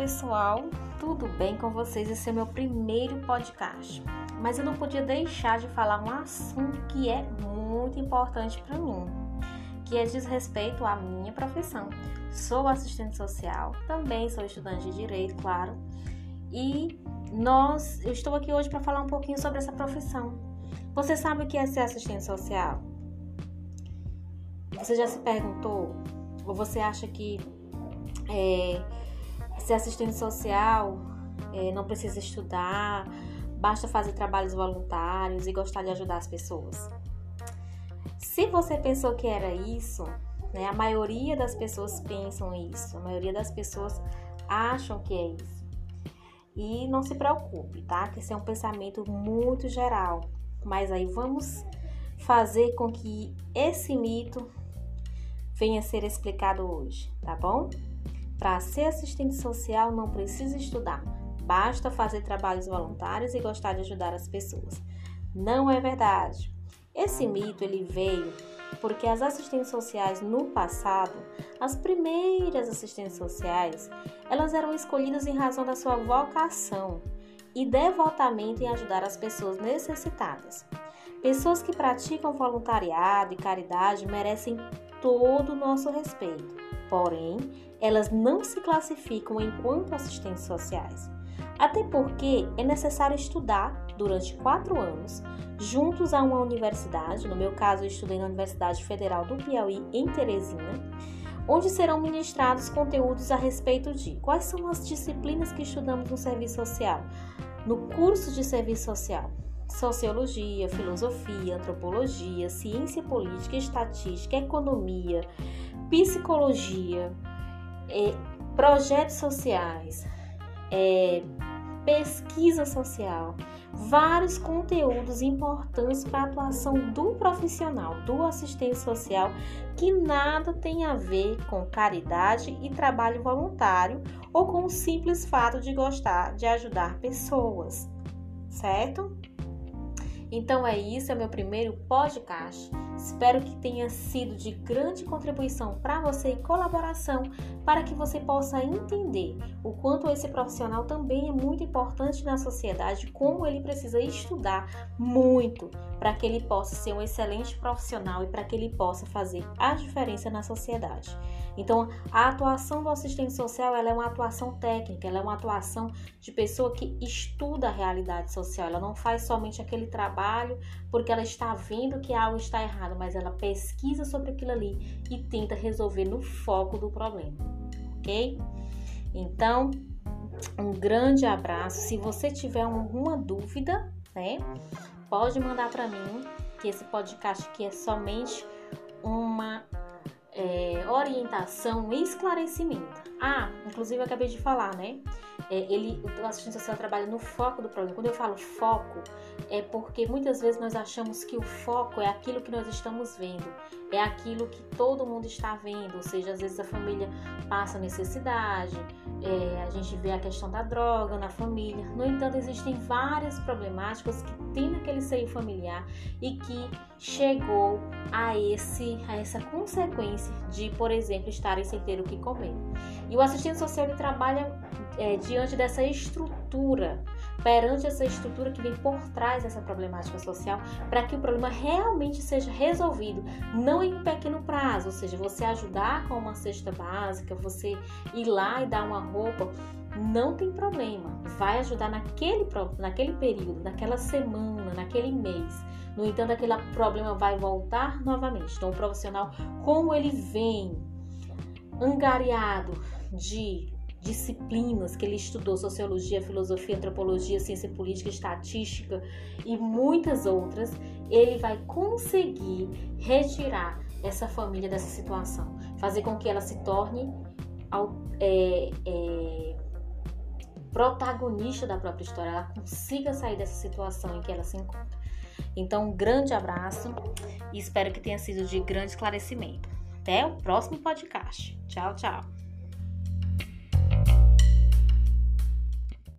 pessoal, tudo bem com vocês? Esse é meu primeiro podcast, mas eu não podia deixar de falar um assunto que é muito importante para mim, que é diz respeito à minha profissão. Sou assistente social, também sou estudante de direito, claro, e nós, eu estou aqui hoje para falar um pouquinho sobre essa profissão. Você sabe o que é ser assistente social? Você já se perguntou? Ou você acha que é, ser assistente social é, não precisa estudar, basta fazer trabalhos voluntários e gostar de ajudar as pessoas. Se você pensou que era isso, né, a maioria das pessoas pensam isso, a maioria das pessoas acham que é isso. E não se preocupe, tá? Que esse é um pensamento muito geral. Mas aí vamos fazer com que esse mito venha a ser explicado hoje, tá bom? Para ser assistente social não precisa estudar, basta fazer trabalhos voluntários e gostar de ajudar as pessoas. Não é verdade. Esse mito ele veio porque as assistentes sociais no passado, as primeiras assistentes sociais, elas eram escolhidas em razão da sua vocação e devotamente em ajudar as pessoas necessitadas. Pessoas que praticam voluntariado e caridade merecem todo o nosso respeito. Porém, elas não se classificam enquanto assistentes sociais. Até porque é necessário estudar durante quatro anos, juntos a uma universidade, no meu caso, eu estudei na Universidade Federal do Piauí, em Teresina, onde serão ministrados conteúdos a respeito de quais são as disciplinas que estudamos no serviço social, no curso de serviço social. Sociologia, filosofia, antropologia, ciência política, estatística, economia, psicologia, é, projetos sociais, é, pesquisa social, vários conteúdos importantes para a atuação do profissional, do assistente social, que nada tem a ver com caridade e trabalho voluntário ou com o simples fato de gostar de ajudar pessoas, certo? Então é isso, é meu primeiro podcast. Espero que tenha sido de grande contribuição para você e colaboração para que você possa entender o quanto esse profissional também é muito importante na sociedade, como ele precisa estudar muito para que ele possa ser um excelente profissional e para que ele possa fazer a diferença na sociedade. Então, a atuação do assistente social ela é uma atuação técnica, ela é uma atuação de pessoa que estuda a realidade social. Ela não faz somente aquele trabalho porque ela está vendo que algo está errado, mas ela pesquisa sobre aquilo ali e tenta resolver no foco do problema, ok? Então, um grande abraço. Se você tiver alguma dúvida, né, pode mandar para mim, que esse podcast aqui é somente uma é, orientação e esclarecimento. Ah, inclusive eu acabei de falar, né? É, ele, o assistente social trabalha no foco do problema. Quando eu falo foco, é porque muitas vezes nós achamos que o foco é aquilo que nós estamos vendo, é aquilo que todo mundo está vendo, ou seja, às vezes a família passa necessidade, é, a gente vê a questão da droga na família. No entanto, existem várias problemáticas que tem naquele seio familiar e que chegou a, esse, a essa consequência de, por exemplo, estarem sem ter o que comer. E o assistente social ele trabalha é, diante dessa estrutura, perante essa estrutura que vem por trás dessa problemática social, para que o problema realmente seja resolvido, não em um pequeno prazo, ou seja, você ajudar com uma cesta básica, você ir lá e dar uma roupa, não tem problema, vai ajudar naquele, naquele período, naquela semana, naquele mês. No entanto, aquele problema vai voltar novamente. Então, o profissional, como ele vem angariado de disciplinas que ele estudou, sociologia, filosofia, antropologia, ciência política, estatística e muitas outras, ele vai conseguir retirar essa família dessa situação, fazer com que ela se torne é, é, protagonista da própria história, ela consiga sair dessa situação em que ela se encontra. Então, um grande abraço e espero que tenha sido de grande esclarecimento. Até o próximo podcast. Tchau, tchau.